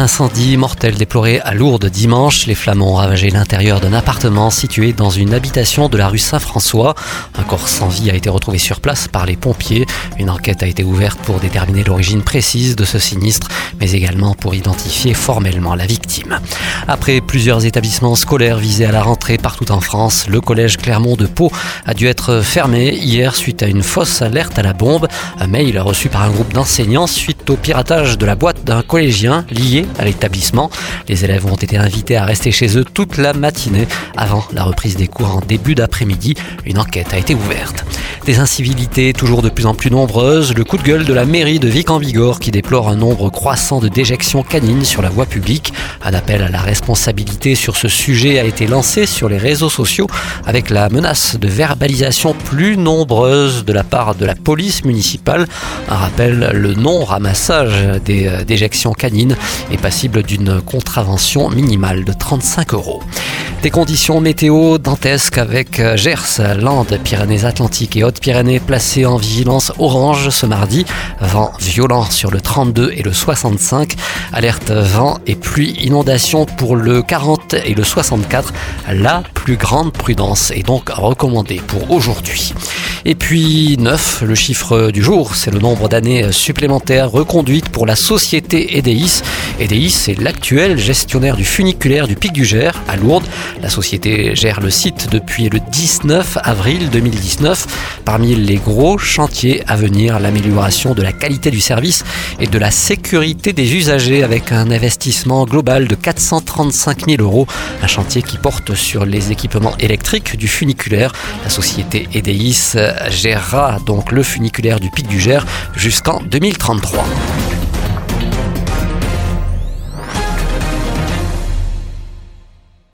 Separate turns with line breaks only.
Incendie mortel déploré à Lourdes dimanche. Les flammes ont ravagé l'intérieur d'un appartement situé dans une habitation de la rue Saint-François. Un corps sans vie a été retrouvé sur place par les pompiers. Une enquête a été ouverte pour déterminer l'origine précise de ce sinistre, mais également pour identifier formellement la victime. Après plusieurs établissements scolaires visés à la rentrée partout en France, le collège Clermont de Pau a dû être fermé hier suite à une fausse alerte à la bombe. Un mail reçu par un groupe d'enseignants suite au piratage de la boîte d'un collégien lié à l'établissement. Les élèves ont été invités à rester chez eux toute la matinée avant la reprise des cours en début d'après-midi. Une enquête a été ouverte. Des incivilités toujours de plus en plus nombreuses, le coup de gueule de la mairie de Vic-en-Bigorre qui déplore un nombre croissant de déjections canines sur la voie publique. Un appel à la responsabilité sur ce sujet a été lancé sur les réseaux sociaux avec la menace de verbalisation plus nombreuse de la part de la police municipale. Un rappel, le non-ramassage des euh, déjections canines est passible d'une contravention minimale de 35 euros. Des conditions météo dantesques avec euh, Gers, Landes, Pyrénées-Atlantiques et Hautes-Pyrénées placées en vigilance orange ce mardi. Vent violent sur le 32 et le 65. Alerte vent et pluie inondation pour le 40 et le 64. La plus grande prudence est donc recommandée pour aujourd'hui. Et puis 9, le chiffre du jour, c'est le nombre d'années supplémentaires reconduites pour la société EDIS. EDIS est l'actuel gestionnaire du funiculaire du Pic du Gers à Lourdes. La société gère le site depuis le 19 avril 2019. Parmi les gros chantiers à venir, l'amélioration de la qualité du service et de la sécurité des usagers avec un investissement global de 435 000 euros. Un chantier qui porte sur les équipements électriques du funiculaire. La société EDIS gérera donc le funiculaire du Pic du Gers jusqu'en 2033.